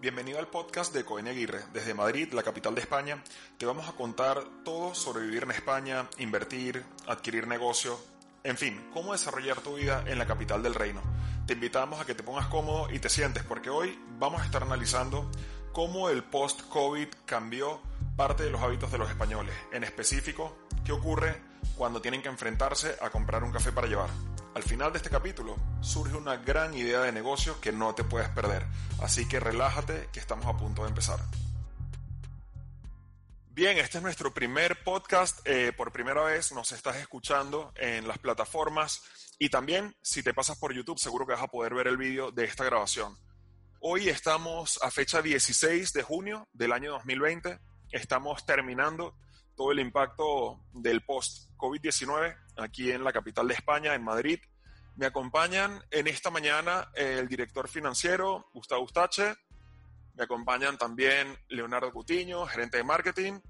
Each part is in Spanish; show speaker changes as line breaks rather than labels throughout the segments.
Bienvenido al podcast de Cohen Aguirre. Desde Madrid, la capital de España, te vamos a contar todo sobre vivir en España, invertir, adquirir negocio, en fin, cómo desarrollar tu vida en la capital del reino. Te invitamos a que te pongas cómodo y te sientes porque hoy vamos a estar analizando cómo el post-COVID cambió parte de los hábitos de los españoles. En específico, qué ocurre cuando tienen que enfrentarse a comprar un café para llevar. Al final de este capítulo surge una gran idea de negocio que no te puedes perder, así que relájate que estamos a punto de empezar. Bien, este es nuestro primer podcast. Eh, por primera vez nos estás escuchando en las plataformas y también si te pasas por YouTube seguro que vas a poder ver el vídeo de esta grabación. Hoy estamos a fecha 16 de junio del año 2020. Estamos terminando todo el impacto del post-COVID-19 aquí en la capital de España, en Madrid. Me acompañan en esta mañana el director financiero, Gustavo Ustache. Me acompañan también Leonardo Cutiño, gerente de marketing.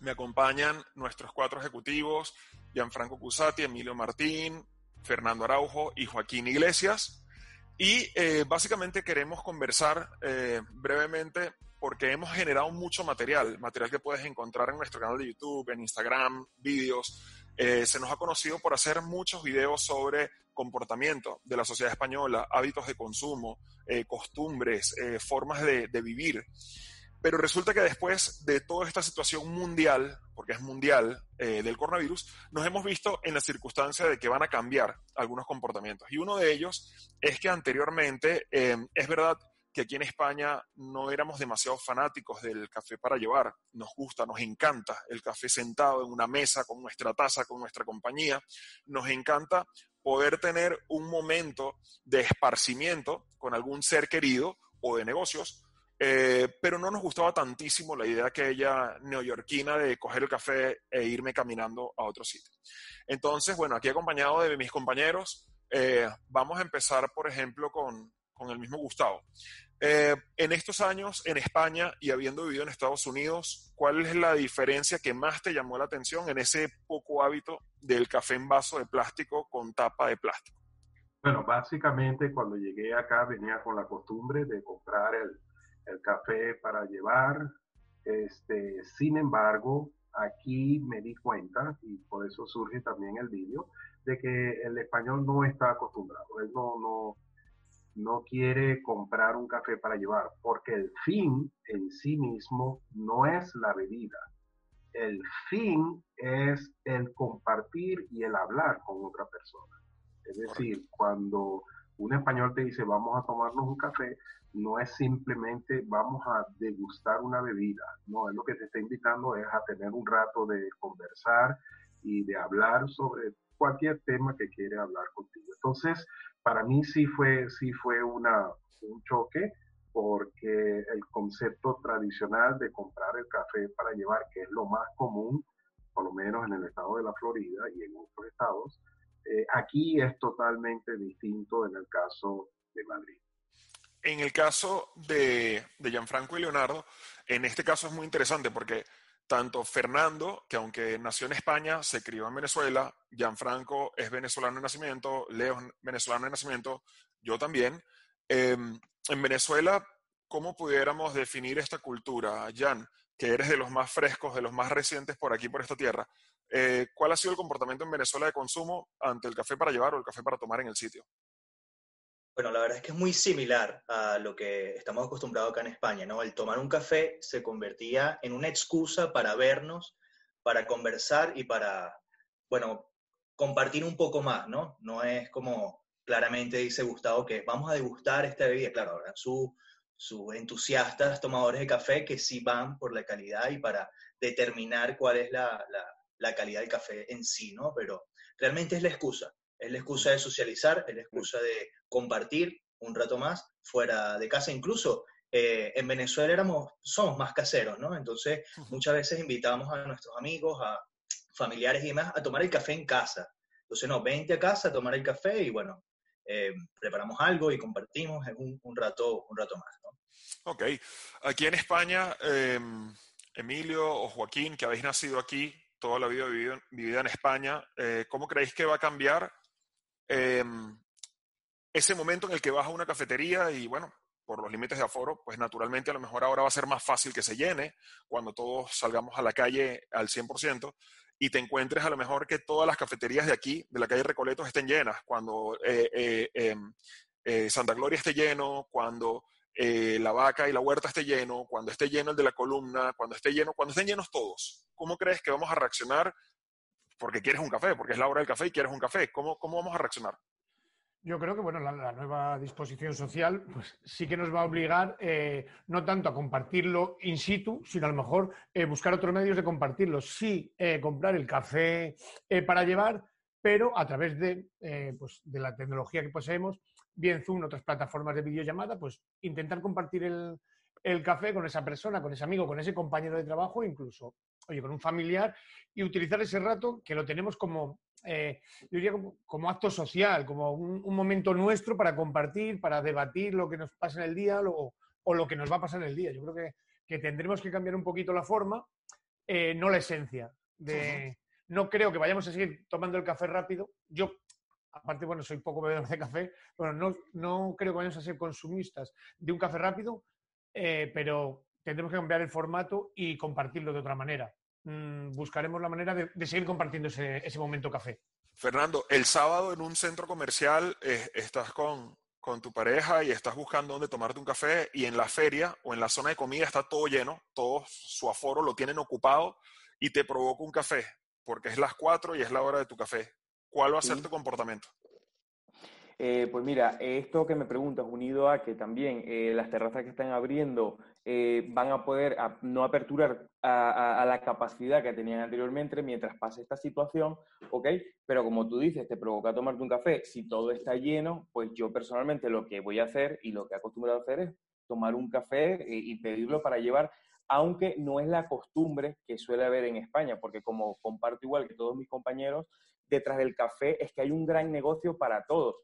Me acompañan nuestros cuatro ejecutivos, Gianfranco Cusati, Emilio Martín, Fernando Araujo y Joaquín Iglesias. Y eh, básicamente queremos conversar eh, brevemente porque hemos generado mucho material, material que puedes encontrar en nuestro canal de YouTube, en Instagram, vídeos, eh, se nos ha conocido por hacer muchos videos sobre comportamiento de la sociedad española, hábitos de consumo, eh, costumbres, eh, formas de, vivir. Pero resulta que después de toda esta situación mundial, porque es mundial, del coronavirus, nos hemos visto en la circunstancia de que van a cambiar algunos comportamientos. Y uno de ellos es que anteriormente, es verdad que aquí en España no éramos demasiado fanáticos del café para llevar. Nos gusta, nos encanta el café sentado en una mesa con nuestra taza, con nuestra compañía. Nos encanta poder tener un momento de esparcimiento con algún ser querido o de negocios, eh, pero no nos gustaba tantísimo la idea aquella neoyorquina de coger el café e irme caminando a otro sitio. Entonces, bueno, aquí acompañado de mis compañeros, eh, vamos a empezar, por ejemplo, con, con el mismo Gustavo. Eh, en estos años en España y habiendo vivido en Estados Unidos, ¿cuál es la diferencia que más te llamó la atención en ese poco hábito del café en vaso de plástico con tapa de plástico?
Bueno, básicamente cuando llegué acá venía con la costumbre de comprar el, el café para llevar. Este, sin embargo, aquí me di cuenta, y por eso surge también el vídeo, de que el español no está acostumbrado. Él no, no, no quiere comprar un café para llevar, porque el fin en sí mismo no es la bebida. El fin es el compartir y el hablar con otra persona. Es decir, cuando un español te dice vamos a tomarnos un café, no es simplemente vamos a degustar una bebida, no, es lo que te está invitando es a tener un rato de conversar y de hablar sobre cualquier tema que quiere hablar contigo. Entonces, para mí sí fue, sí fue una, un choque porque el concepto tradicional de comprar el café para llevar, que es lo más común, por lo menos en el estado de la Florida y en otros estados, eh, aquí es totalmente distinto en el caso de Madrid.
En el caso de, de Gianfranco y Leonardo, en este caso es muy interesante porque tanto Fernando, que aunque nació en España, se crió en Venezuela, Gianfranco es venezolano de nacimiento, Leo es venezolano de nacimiento, yo también. Em, en Venezuela, ¿cómo pudiéramos definir esta cultura, Jan, que eres de los más frescos, de los más recientes por aquí, por esta tierra? Eh, ¿Cuál ha sido el comportamiento en Venezuela de consumo ante el café para llevar o el café para tomar en el sitio?
Bueno, la verdad es que es muy similar a lo que estamos acostumbrados acá en España, ¿no? El tomar un café se convertía en una excusa para vernos, para conversar y para, bueno, compartir un poco más, ¿no? No es como claramente dice Gustavo que vamos a degustar esta bebida, claro, ahora sus su entusiastas tomadores de café que sí van por la calidad y para determinar cuál es la, la calidad del café en sí, ¿no? Pero realmente es la excusa es la excusa de socializar, es la excusa de compartir un rato más fuera de casa. Incluso eh, en Venezuela éramos, somos más caseros, ¿no? Entonces muchas veces invitábamos a nuestros amigos, a familiares y demás a tomar el café en casa. Entonces, no, vente a casa a tomar el café y bueno, eh, preparamos algo y compartimos un, un, rato, un rato más, ¿no?
Ok. Aquí en España, em, Emilio o Joaquín, que habéis nacido aquí, toda la vida vivida en España, eh, ¿cómo creéis que va a cambiar Em, ese momento en el que vas a una cafetería y bueno, por los límites de aforo, pues naturalmente a lo mejor ahora va a ser más fácil que se llene cuando todos salgamos a la calle al 100% y te encuentres a lo mejor que todas las cafeterías de aquí, de la calle Recoletos, estén llenas, cuando eh, eh, em, eh, Santa Gloria esté lleno, cuando la vaca y la huerta esté lleno, cuando esté lleno el de la columna, cuando esté lleno, cuando estén llenos todos. ¿Cómo crees que vamos a reaccionar? Porque quieres un café, porque es la hora del café y quieres un café. ¿Cómo, cómo vamos a reaccionar?
Yo creo que bueno, la, nueva disposición social pues, sí que nos va a obligar eh, no tanto a compartirlo in situ, sino a lo mejor eh, buscar otros medios de compartirlo. Sí, eh, comprar el café para llevar, pero a través de, pues, de la tecnología que poseemos, bien Zoom, otras plataformas de videollamada, pues intentar compartir el, el café con esa persona, con ese amigo, con ese compañero de trabajo, incluso, oye, con un familiar, y utilizar ese rato que lo tenemos como eh, yo diría como, acto social, como un, momento nuestro para compartir, para debatir lo que nos pasa en el día o lo que nos va a pasar en el día. Yo creo que, que tendremos que cambiar un poquito la forma, eh, no la esencia. De, No creo que vayamos a seguir tomando el café rápido. Yo, aparte, bueno, soy poco bebedor de café, bueno, no, no creo que vayamos a ser consumistas de un café rápido, eh, pero tendremos que cambiar el formato y compartirlo de otra manera. Mm, buscaremos la manera de, seguir compartiendo ese, momento café.
Fernando, el sábado en un centro comercial eh, estás con, tu pareja y estás buscando dónde tomarte un café y en la feria o en la zona de comida está todo lleno, todo su aforo lo tienen ocupado y te provoca un café porque es las 4 y es la hora de tu café. ¿Cuál va a ser tu comportamiento?
Eh, pues mira, esto que me preguntas, unido a que también eh, las terrazas que están abriendo eh, van a poder no aperturar a, la capacidad que tenían anteriormente mientras pase esta situación, ¿ok? Pero como tú dices, te provoca tomarte un café, si todo está lleno, pues yo personalmente lo que voy a hacer y lo que he acostumbrado a hacer es tomar un café y pedirlo para llevar, aunque no es la costumbre que suele haber en España, porque como comparto igual que todos mis compañeros, detrás del café es que hay un gran negocio para todos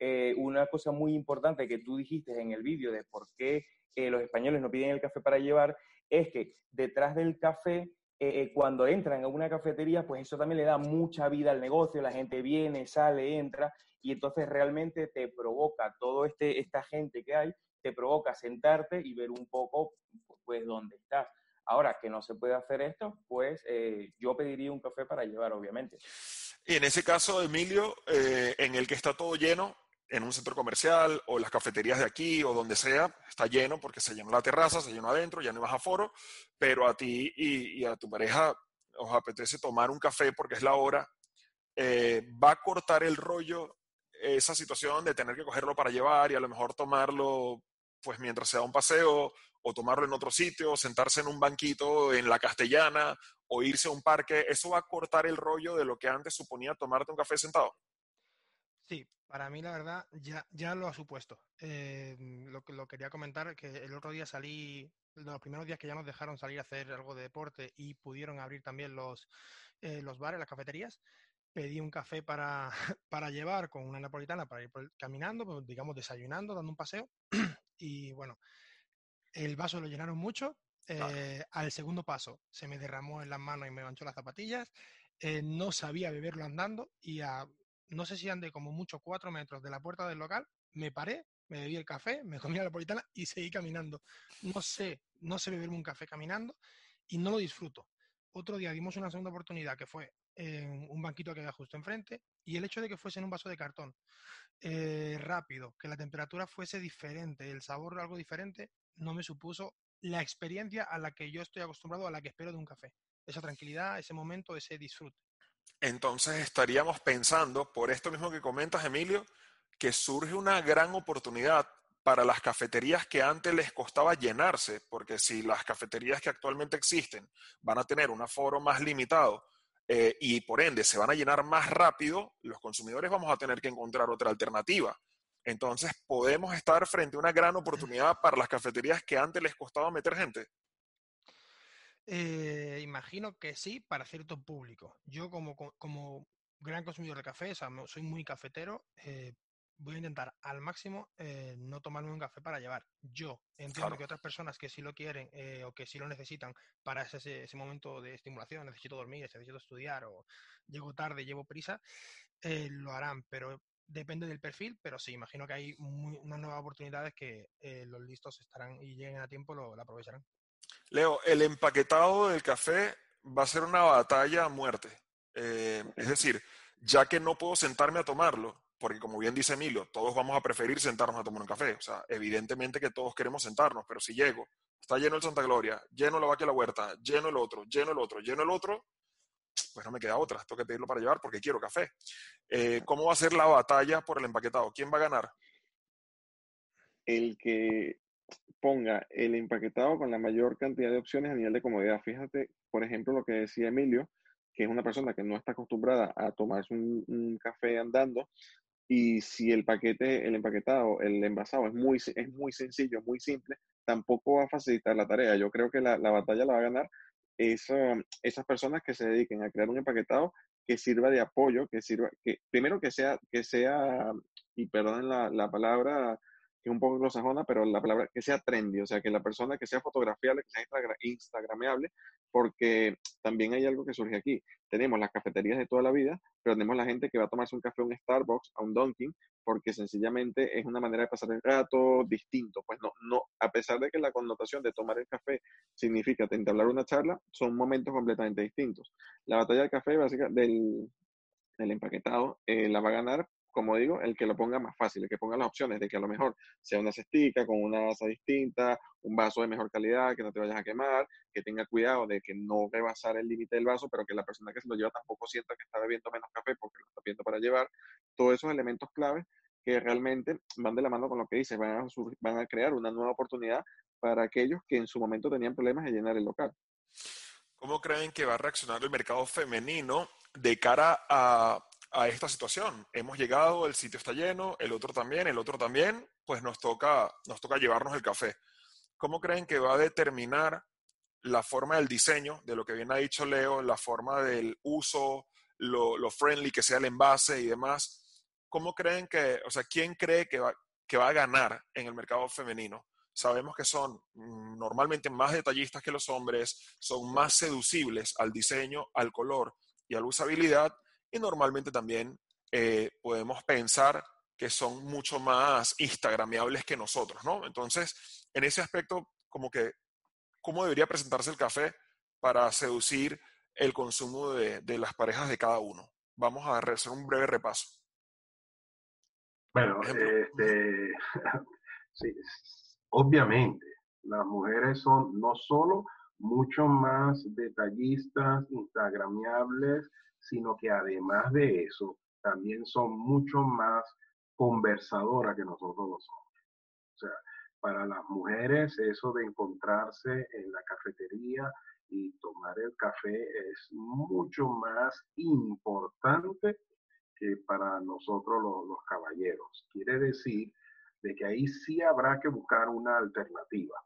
eh, una cosa muy importante que tú dijiste en el vídeo de por qué eh, los españoles no piden el café para llevar, es que detrás del café, eh, cuando entran a una cafetería, pues eso también le da mucha vida al negocio, la gente viene, sale, entra, y entonces realmente te provoca todo este, esta gente que hay, te provoca sentarte y ver un poco, pues, dónde estás. Ahora que no se puede hacer esto, pues yo pediría un café para llevar, obviamente.
Y en ese caso, Emilio, en el que está todo lleno, en un centro comercial o las cafeterías de aquí o donde sea, está lleno porque se llenó la terraza, se llenó adentro, ya no hay más aforo, pero a ti y, a tu pareja os apetece tomar un café porque es la hora, eh, va a cortar el rollo esa situación de tener que cogerlo para llevar y a lo mejor tomarlo pues mientras sea un paseo o tomarlo en otro sitio, sentarse en un banquito en la castellana o irse a un parque, eso va a cortar el rollo de lo que antes suponía tomarte un café sentado.
Sí, para mí la verdad ya, ya lo ha supuesto. Eh, lo que lo quería comentar que el otro día salí, los primeros días que ya nos dejaron salir a hacer algo de deporte y pudieron abrir también los, eh, los bares, las cafeterías, pedí un café para, para llevar con una napolitana para ir caminando, pues, digamos desayunando, dando un paseo. y bueno, el vaso lo llenaron mucho. Eh, al segundo paso se me derramó en las manos y me manchó las zapatillas. no sabía beberlo andando y a no sé si andé como mucho cuatro metros de la puerta del local, me paré, me bebí el café, me comí la napolitana y seguí caminando. No sé, no sé beberme un café caminando y no lo disfruto. Otro día dimos una segunda oportunidad que fue en un banquito que había justo enfrente y el hecho de que fuese en un vaso de cartón eh, rápido, que la temperatura fuese diferente, el sabor algo diferente, no me supuso la experiencia a la que yo estoy acostumbrado, a la que espero de un café. Esa tranquilidad, ese momento, ese disfrute
entonces estaríamos pensando, por esto mismo que comentas, Emilio, que surge una gran oportunidad para las cafeterías que antes les costaba llenarse, porque si las cafeterías que actualmente existen van a tener un aforo más limitado eh, y por ende se van a llenar más rápido, los consumidores vamos a tener que encontrar otra alternativa. Entonces podemos estar frente a una gran oportunidad para las cafeterías que antes les costaba meter gente.
Eh, imagino que sí, para cierto público. Yo como, como gran consumidor de café, soy muy cafetero, eh, voy a intentar al máximo eh, no tomarme un café para llevar. Yo entiendo que otras personas que sí lo quieren o que sí lo necesitan para ese, ese, momento de estimulación, necesito dormir, necesito estudiar o llego tarde, llevo prisa, lo harán. Pero depende del perfil, pero sí, imagino que hay unas nuevas oportunidades que eh, los listos estarán y lleguen a tiempo, lo, aprovecharán.
Leo, el empaquetado del café va a ser una batalla a muerte. Eh, es decir, ya que no puedo sentarme a tomarlo, porque como bien dice Emilio, todos vamos a preferir sentarnos a tomar un café. O sea, evidentemente que todos queremos sentarnos, pero si llego, está lleno el Santa Gloria, lleno la vaca y la huerta, lleno el otro, lleno el otro, lleno el otro, pues no me queda otra, tengo que pedirlo para llevar porque quiero café. Eh, ¿Cómo va a ser la batalla por el empaquetado? ¿Quién va a ganar?
El que ponga el empaquetado con la mayor cantidad de opciones a nivel de comodidad. Fíjate, por ejemplo, lo que decía Emilio, que es una persona que no está acostumbrada a tomarse un, café andando, y si el paquete, el empaquetado, el envasado es muy, es muy sencillo, muy simple, tampoco va a facilitar la tarea. Yo creo que la, la batalla la va a ganar esas personas que se dediquen a crear un empaquetado que sirva de apoyo, que sirva, que primero que sea, que sea, y perdonen la, la palabra, que es un poco anglosajona, pero la palabra que sea trendy, o sea, que la persona que sea fotografiable, que sea instagramable, porque también hay algo que surge aquí. Tenemos las cafeterías de toda la vida, pero tenemos la gente que va a tomarse un café a un Starbucks, a un Dunkin', porque sencillamente es una manera de pasar el rato distinto. Pues no, no, a pesar de que la connotación de tomar el café significa entablar una charla, son momentos completamente distintos. La batalla del café básica del, del empaquetado eh, la va a ganar como digo, el que lo ponga más fácil, el que ponga las opciones de que a lo mejor sea una cestica con una asa distinta, un vaso de mejor calidad, que no te vayas a quemar, que tenga cuidado de que no rebasar el límite del vaso, pero que la persona que se lo lleva tampoco sienta que está bebiendo menos café porque lo está pidiendo para llevar. Todos esos elementos claves que realmente van de la mano con lo que dice, van a, van a crear una nueva oportunidad para aquellos que en su momento tenían problemas de llenar el local.
¿Cómo creen que va a reaccionar el mercado femenino de cara a a esta situación. Hemos llegado, el sitio está lleno, el otro también, el otro también, pues nos toca, nos toca llevarnos el café. ¿Cómo creen que va a determinar la forma del diseño, de lo que bien ha dicho Leo, la forma del uso, lo, friendly que sea el envase y demás? ¿Cómo creen que, o sea, quién cree que va, que va a ganar en el mercado femenino? Sabemos que son mm, normalmente más detallistas que los hombres, son más seducibles al diseño, al color y a la usabilidad, y normalmente también eh, podemos pensar que son mucho más instagramiables que nosotros, ¿no? Entonces, en ese aspecto, como que, ¿cómo debería presentarse el café para seducir el consumo de, de las parejas de cada uno? Vamos a hacer un breve repaso.
Bueno, este, sí, obviamente, las mujeres son no solo mucho más detallistas, instagramiables, sino que además de eso, también son mucho más conversadoras que nosotros los hombres. O sea, para las mujeres eso de encontrarse en la cafetería y tomar el café es mucho más importante que para nosotros los, caballeros. Quiere decir de que ahí sí habrá que buscar una alternativa.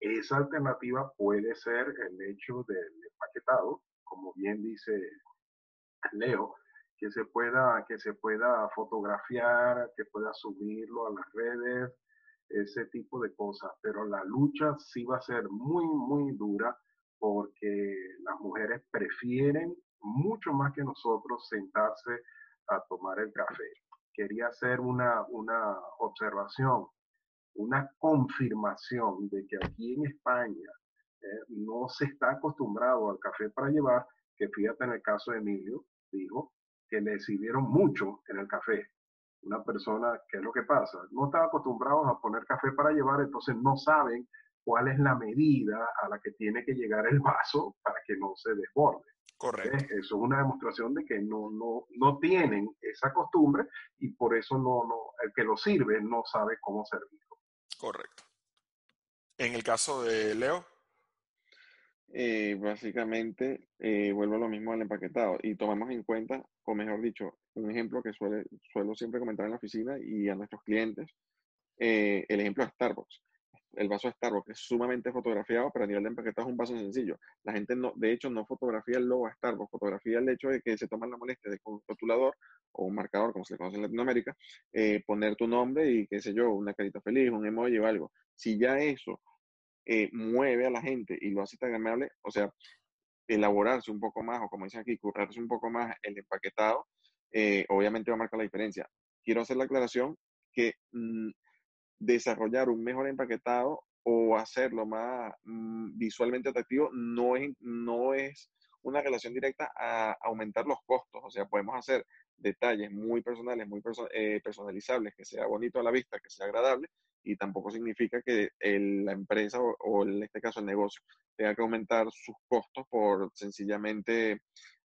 Esa alternativa puede ser el hecho del empaquetado, como bien dice Leo, que se pueda, que se pueda fotografiar, que pueda subirlo a las redes, ese tipo de cosas. Pero la lucha sí va a ser muy, muy dura porque las mujeres prefieren mucho más que nosotros sentarse a tomar el café. Quería hacer una, una observación, una confirmación de que aquí en España eh, no se está acostumbrado al café para llevar, que fíjate en el caso de Emilio, dijo que le sirvieron mucho en el café. Una persona, ¿qué es lo que pasa? No están acostumbrados a poner café para llevar, entonces no saben cuál es la medida a la que tiene que llegar el vaso para que no se desborde.
Correcto.
Eso es una demostración de que no, no, no tienen esa costumbre y por eso no, no, el que lo sirve no sabe cómo servirlo.
Correcto. En el caso de Leo.
Eh, básicamente eh, vuelvo a lo mismo al empaquetado y tomamos en cuenta, o mejor dicho, un ejemplo que suele, suelo siempre comentar en la oficina y a nuestros clientes, eh, el ejemplo de Starbucks. El vaso de Starbucks es sumamente fotografiado, pero a nivel de empaquetado es un vaso sencillo. La gente, no, de hecho, no fotografía el logo de Starbucks, fotografía el hecho de que se toman la molestia de con un rotulador o un marcador, como se le conoce en Latinoamérica, poner tu nombre y, qué sé yo, una carita feliz, un emoji o algo. Si ya eso eh, mueve a la gente y lo hace tan amable, o sea, elaborarse un poco más, o como dicen aquí, currarse un poco más el empaquetado, eh, obviamente va a marcar la diferencia. quiero hacer la aclaración que mm, desarrollar un mejor empaquetado o hacerlo más mm, visualmente atractivo no es, no es una relación directa a aumentar los costos. O sea, podemos hacer detalles muy personales, muy eh, personalizables, que sea bonito a la vista, que sea agradable, y tampoco significa que la empresa o, o, en este caso el negocio tenga que aumentar sus costos por sencillamente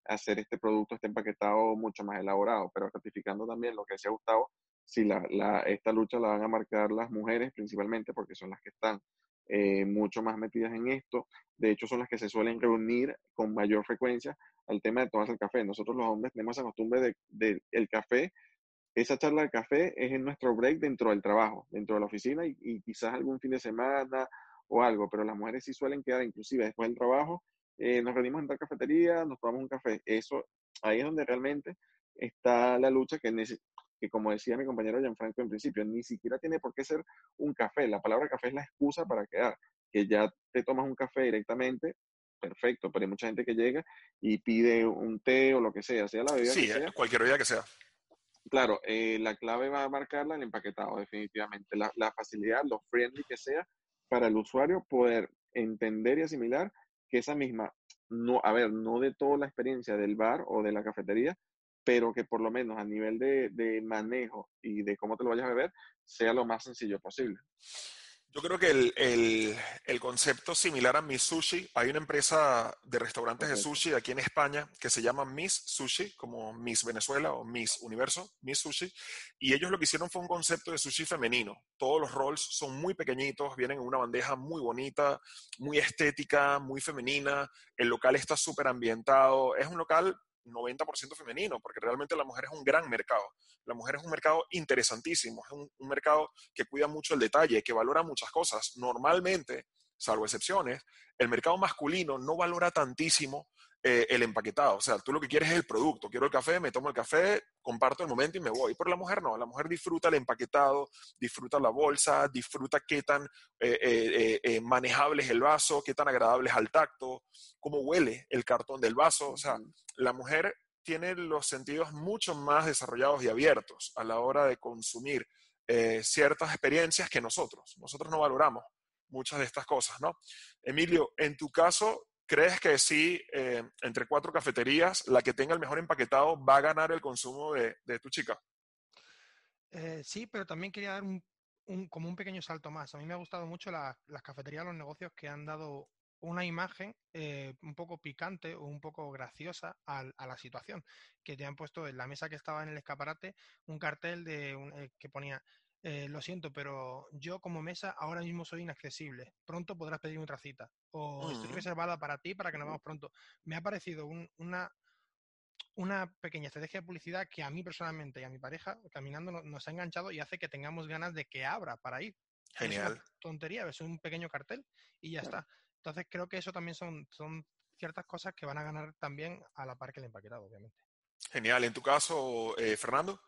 hacer este producto, este empaquetado mucho más elaborado, pero ratificando también lo que decía Gustavo, si la, la, esta lucha la van a marcar las mujeres principalmente porque son las que están eh, mucho más metidas en esto. De hecho, son las que se suelen reunir con mayor frecuencia al tema de tomarse el café. Nosotros los hombres tenemos esa costumbre de, de el café. Esa charla de café es en nuestro break dentro del trabajo, dentro de la oficina y, y quizás algún fin de semana o algo, pero las mujeres sí suelen quedar inclusive después del trabajo eh, nos reunimos en tal cafetería, nos tomamos un café. Eso, ahí es donde realmente está la lucha que, que como decía mi compañero Gianfranco en principio, ni siquiera tiene por qué ser un café. La palabra café es la excusa para quedar. Que ya te tomas un café directamente, perfecto, pero hay mucha gente que llega y pide un té o lo que sea, sea la bebida
sí,
que sea.
cualquier bebida que sea.
Claro, eh, la clave va a marcarla el empaquetado, definitivamente. La, la facilidad, lo friendly que sea para el usuario poder entender y asimilar que esa misma, no, a ver, no de toda la experiencia del bar o de la cafetería, pero que por lo menos a nivel de, de manejo y de cómo te lo vayas a beber, sea lo más sencillo posible.
Yo creo que el, el, el, concepto similar a Miss Sushi, hay una empresa de restaurantes de sushi aquí en España que se llama Miss Sushi, como Miss Venezuela o Miss Universo, Miss Sushi, y ellos lo que hicieron fue un concepto de sushi femenino. Todos los rolls son muy pequeñitos, vienen en una bandeja muy bonita, muy estética, muy femenina, el local está súper ambientado, es un local 90% femenino, porque realmente la mujer es un gran mercado. La mujer es un mercado interesantísimo, es un, un, mercado que cuida mucho el detalle, que valora muchas cosas. Normalmente, salvo excepciones, el mercado masculino no valora tantísimo eh, el empaquetado. O sea, tú lo que quieres es el producto. Quiero el café, me tomo el café, comparto el momento y me voy. Pero la mujer no, la mujer disfruta el empaquetado, disfruta la bolsa, disfruta qué tan eh, eh, eh manejable es el vaso, qué tan agradable es al tacto, cómo huele el cartón del vaso. O sea, la mujer tiene los sentidos mucho más desarrollados y abiertos a la hora de consumir eh, ciertas experiencias que nosotros. Nosotros no valoramos muchas de estas cosas, ¿no? Emilio, en tu caso, ¿crees que sí, eh, entre cuatro cafeterías, la que tenga el mejor empaquetado va a ganar el consumo de, de tu chica?
Eh, sí, pero también quería dar un, un, como un pequeño salto más. A mí me ha gustado mucho la, las cafeterías, los negocios que han dado una imagen eh, un poco picante o un poco graciosa a, a, la situación, que te han puesto en la mesa que estaba en el escaparate un cartel de un, eh, que ponía eh, lo siento, pero yo como mesa ahora mismo soy inaccesible. Pronto podrás pedir otra cita. O estoy reservada para ti para que nos vamos pronto. Me ha parecido un, una, una pequeña estrategia de publicidad que a mí personalmente y a mi pareja caminando nos ha enganchado y hace que tengamos ganas de que abra para ir.
Genial.
Es tontería, es un pequeño cartel y ya está. Entonces creo que eso también son, son ciertas cosas que van a ganar también a la par que el empaquetado, obviamente.
Genial. ¿En tu caso, eh, Fernando?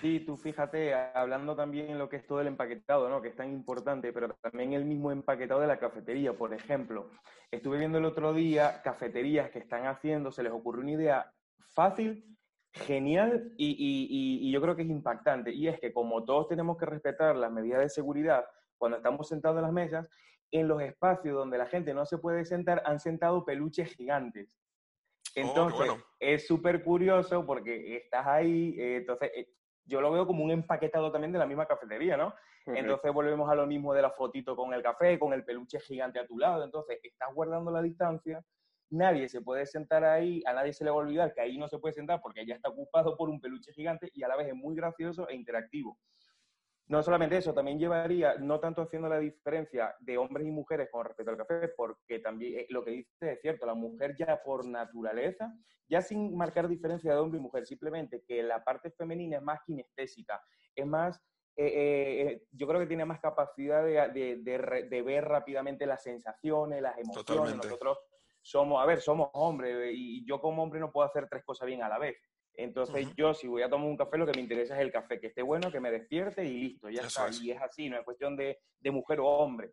Sí, tú fíjate, hablando también lo que es todo el empaquetado, ¿no? Que es tan importante, pero también el mismo empaquetado de la cafetería, por ejemplo. Estuve viendo el otro día cafeterías que están haciendo, se les ocurrió una idea fácil, genial y, y, y yo creo que es impactante. Y es que como todos tenemos que respetar las medidas de seguridad cuando estamos sentados en las mesas, en los espacios donde la gente no se puede sentar han sentado peluches gigantes. Entonces, oh, bueno. es súper curioso porque estás ahí, eh, entonces eh, yo lo veo como un empaquetado también de la misma cafetería, ¿no? Uh -huh. Entonces volvemos a lo mismo de la fotito con el café, con el peluche gigante a tu lado, entonces estás guardando la distancia, nadie se puede sentar ahí, a nadie se le va a olvidar que ahí no se puede sentar porque ya está ocupado por un peluche gigante y a la vez es muy gracioso e interactivo. No solamente eso, también llevaría, no tanto haciendo la diferencia de hombres y mujeres con respecto al café, porque también eh, lo que dice es cierto, la mujer ya por naturaleza, ya sin marcar diferencia de hombre y mujer, simplemente que la parte femenina es más kinestésica, es más, eh, eh, yo creo que tiene más capacidad de, de, de, de, ver rápidamente las sensaciones, las emociones.
Totalmente.
Nosotros somos, a ver, somos hombres y yo como hombre no puedo hacer tres cosas bien a la vez. Entonces uh -huh. yo si voy a tomar un café lo que me interesa es el café, que esté bueno, que me despierte y listo, ya Eso está. Es. Y es así, no es cuestión de, de, mujer o hombre.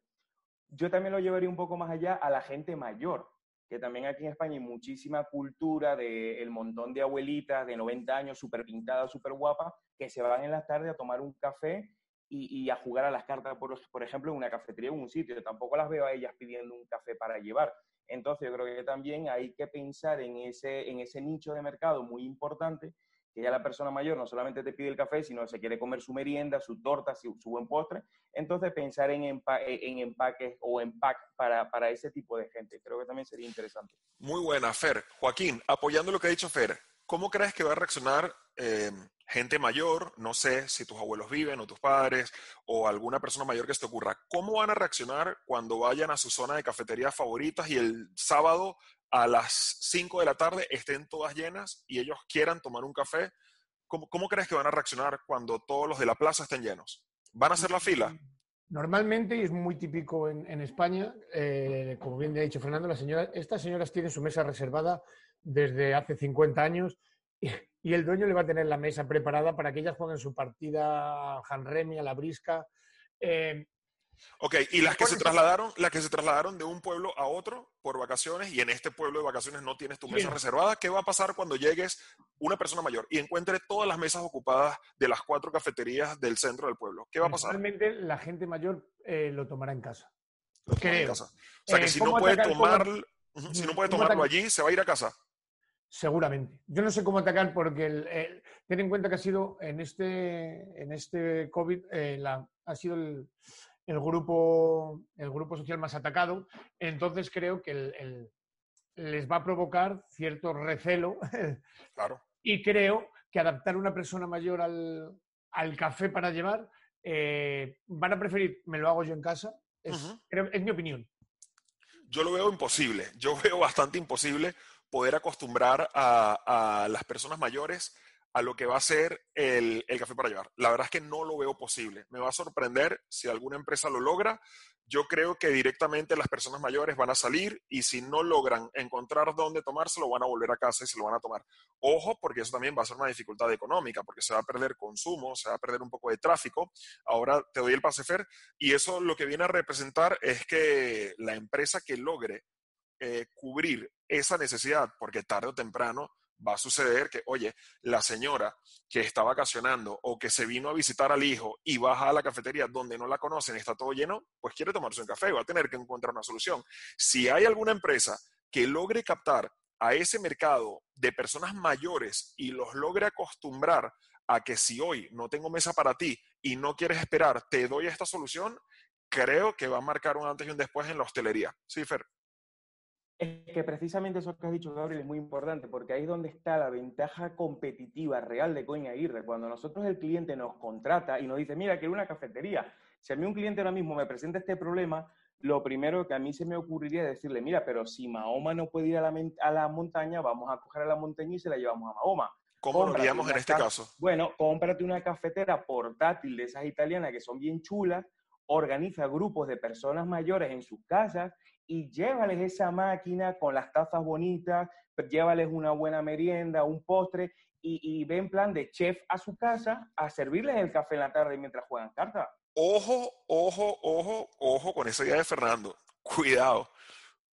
Yo también lo llevaría un poco más allá a la gente mayor, que también aquí en España hay muchísima cultura del de montón de abuelitas de 90 años súper pintadas, súper guapas, que se van en la tarde a tomar un café y, a jugar a las cartas, por, por ejemplo, en una cafetería o en un sitio. Tampoco las veo a ellas pidiendo un café para llevar. Entonces, yo creo que también hay que pensar en ese, en ese nicho de mercado muy importante, que ya la persona mayor no solamente te pide el café, sino se quiere comer su merienda, su torta, su, buen postre. Entonces, pensar en, en empaques o empaque para, para ese tipo de gente, creo que también sería interesante.
Muy buena, Fer. Joaquín, apoyando lo que ha dicho Fer, ¿cómo crees que va a reaccionar eh, gente mayor, no sé si tus abuelos viven o tus padres o alguna persona mayor que se te ocurra, ¿cómo van a reaccionar cuando vayan a su zona de cafeterías favoritas y el sábado a las 5 de la tarde estén todas llenas y ellos quieran tomar un café? ¿Cómo, crees que van a reaccionar cuando todos los de la plaza estén llenos? ¿Van a hacer la fila?
Normalmente, y es muy típico en, España, eh, como bien ha dicho Fernando, la señora, estas señoras tienen su mesa reservada desde hace 50 años y el dueño le va a tener la mesa preparada para que ellas jueguen su partida al Hanremi, a la brisca.
Eh, ok, y las que se trasladaron, las que se trasladaron de un pueblo a otro por vacaciones y en este pueblo de vacaciones no tienes tu mesa reservada, ¿qué va a pasar cuando llegues una persona mayor y encuentre todas las mesas ocupadas de las cuatro cafeterías del centro del pueblo? ¿Qué va a pasar?
Realmente la gente mayor eh, lo tomará en casa.
Creo. O sea que eh, si, no puede tomar, si no puede tomarlo allí, se va a ir a casa.
Seguramente. Yo no sé cómo atacar porque el, ten en cuenta que ha sido en este, en este COVID eh, ha sido el, grupo, el grupo social más atacado. Entonces creo que les va a provocar cierto recelo.
Claro.
y creo que adaptar a una persona mayor al, café para llevar, eh, van a preferir, me lo hago yo en casa. es mi opinión.
Yo lo veo imposible. Yo veo bastante imposible poder acostumbrar a, las personas mayores a lo que va a ser el, café para llevar. La verdad es que no lo veo posible. Me va a sorprender si alguna empresa lo logra. Yo creo que directamente las personas mayores van a salir y si no logran encontrar dónde tomárselo, van a volver a casa y se lo van a tomar. Ojo, porque eso también va a ser una dificultad económica, porque se va a perder consumo, se va a perder un poco de tráfico. Ahora te doy el pase Fer y eso lo que viene a representar es que la empresa que logre eh, cubrir esa necesidad, porque tarde o temprano va a suceder que, oye, la señora que está vacacionando o que se vino a visitar al hijo y baja a la cafetería donde no la conocen está todo lleno, pues quiere tomarse un café, va a tener que encontrar una solución. Si hay alguna empresa que logre captar a ese mercado de personas mayores y los logre acostumbrar a que si hoy no tengo mesa para ti y no quieres esperar, te doy esta solución, creo que va a marcar un antes y un después en la hostelería. Sí.
Es que precisamente eso que has dicho, Gabriel, es muy importante, porque ahí es donde está la ventaja competitiva real de Coin Aguirre. Cuando nosotros el cliente nos contrata y nos dice, mira, quiero una cafetería. Si a mí un cliente ahora mismo me presenta este problema, lo primero que a mí se me ocurriría es decirle, mira, pero si Mahoma no puede ir a la, a la montaña, vamos a coger a la montaña y se la llevamos a Mahoma.
¿Cómo lo haríamos en este caso?
Bueno, cómprate una cafetera portátil de esas italianas que son bien chulas, organiza grupos de personas mayores en sus casas y llévales esa máquina con las tazas bonitas, llévales una buena merienda, un postre y, y ve plan de chef a su casa a servirles el café en la tarde mientras juegan cartas.
Ojo, ojo, ojo, ojo con esa idea de Fernando. Cuidado,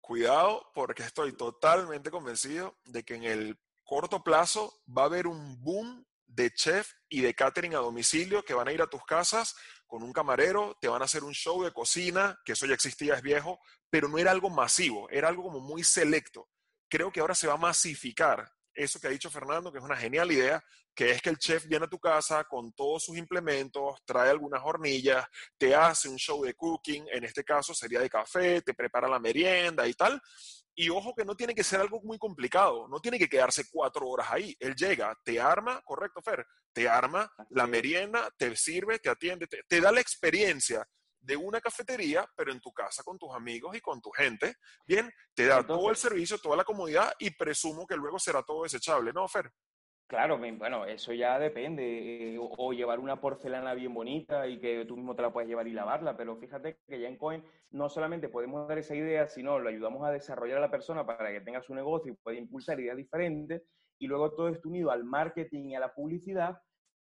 cuidado porque estoy totalmente convencido de que en el corto plazo va a haber un boom de chef y de catering a domicilio que van a ir a tus casas con un camarero, te van a hacer un show de cocina, que eso ya existía, es viejo, pero no era algo masivo, era algo como muy selecto. Creo que ahora se va a masificar eso que ha dicho Fernando, que es una genial idea, que es que el chef viene a tu casa con todos sus implementos, trae algunas hornillas, te hace un show de cooking, en este caso sería de café, te prepara la merienda y tal, y ojo que no tiene que ser algo muy complicado, no tiene que quedarse cuatro horas ahí. Él llega, te arma, correcto, Fer, te arma la merienda, te sirve, te atiende, te, da la experiencia de una cafetería, pero en tu casa con tus amigos y con tu gente. Bien, te da todo el servicio, toda la comodidad y presumo que luego será todo desechable, ¿no, Fer?
Claro, bueno, eso ya depende. Eh, o, llevar una porcelana bien bonita y que tú mismo te la puedes llevar y lavarla, pero fíjate que ya en Coin no solamente podemos dar esa idea, sino lo ayudamos a desarrollar a la persona para que tenga su negocio y pueda impulsar ideas diferentes. Y luego todo esto unido al marketing y a la publicidad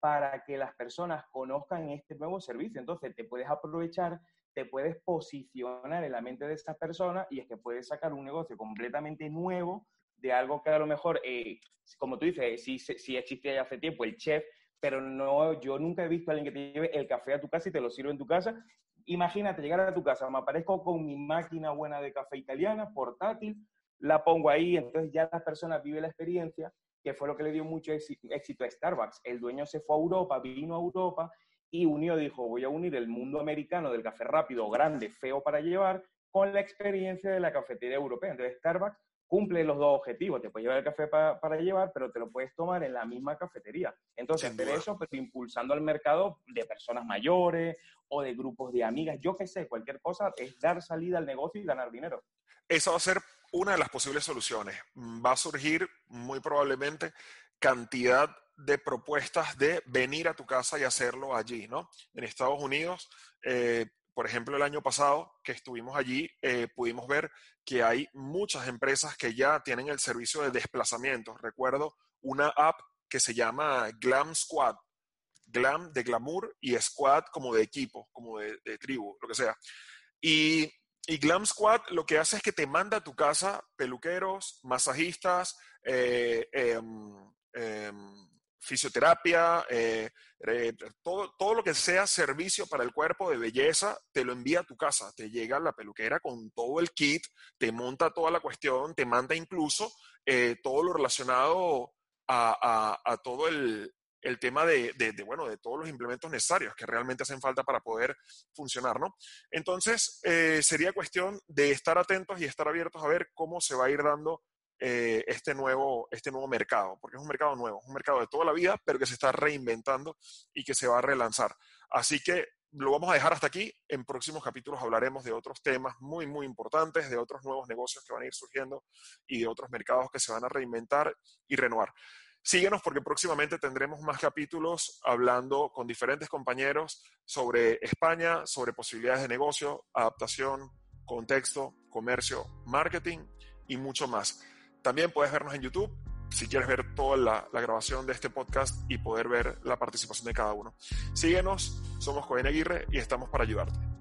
para que las personas conozcan este nuevo servicio. Entonces, te puedes aprovechar, te puedes posicionar en la mente de esas personas y es que puedes sacar un negocio completamente nuevo de algo que a lo mejor, eh, como tú dices, si, si existía ya hace tiempo el chef, pero no, yo nunca he visto a alguien que te lleve el café a tu casa y te lo sirve en tu casa. Imagínate llegar a tu casa, me aparezco con mi máquina buena de café italiana, portátil, la pongo ahí, entonces ya las personas viven la experiencia, que fue lo que le dio mucho éxito a Starbucks. El dueño se fue a Europa, vino a Europa y unió, dijo, voy a unir el mundo americano del café rápido, grande, feo para llevar, con la experiencia de la cafetería europea. Entonces Starbucks cumple los dos objetivos. Te puedes llevar el café para llevar, pero te lo puedes tomar en la misma cafetería. Entonces, hacer eso, pero impulsando al mercado de personas mayores o de grupos de amigas, yo qué sé, cualquier cosa, es dar salida al negocio y ganar dinero.
Esa va a ser una de las posibles soluciones. Va a surgir muy probablemente cantidad de propuestas de venir a tu casa y hacerlo allí, ¿no? En Estados Unidos, eh, por ejemplo, el año pasado que estuvimos allí, eh, pudimos ver que hay muchas empresas que ya tienen el servicio de desplazamiento. Recuerdo una app que se llama Glam Squad. Glam de glamour y Squad como de equipo, como de, tribu, lo que sea. Y, y, Glam Squad lo que hace es que te manda a tu casa peluqueros, masajistas, eh, em, em, fisioterapia, eh, todo, todo lo que sea servicio para el cuerpo de belleza, te lo envía a tu casa. Te llega la peluquera con todo el kit, te monta toda la cuestión, te manda incluso eh, todo lo relacionado a, todo el, tema de, bueno, de todos los implementos necesarios que realmente hacen falta para poder funcionar, ¿no? Entonces, eh, sería cuestión de estar atentos y estar abiertos a ver cómo se va a ir dando eh, este, nuevo, este nuevo mercado, porque es un mercado nuevo, un mercado de toda la vida, pero que se está reinventando y que se va a relanzar. Así que lo vamos a dejar hasta aquí. En próximos capítulos hablaremos de otros temas muy, muy importantes, de otros nuevos negocios que van a ir surgiendo y de otros mercados que se van a reinventar y renovar. Síguenos porque próximamente tendremos más capítulos hablando con diferentes compañeros sobre España, sobre posibilidades de negocio, adaptación, contexto, comercio, marketing y mucho más. También puedes vernos en YouTube si quieres ver toda la, grabación de este podcast y poder ver la participación de cada uno. Síguenos, somos Cohen Aguirre y estamos para ayudarte.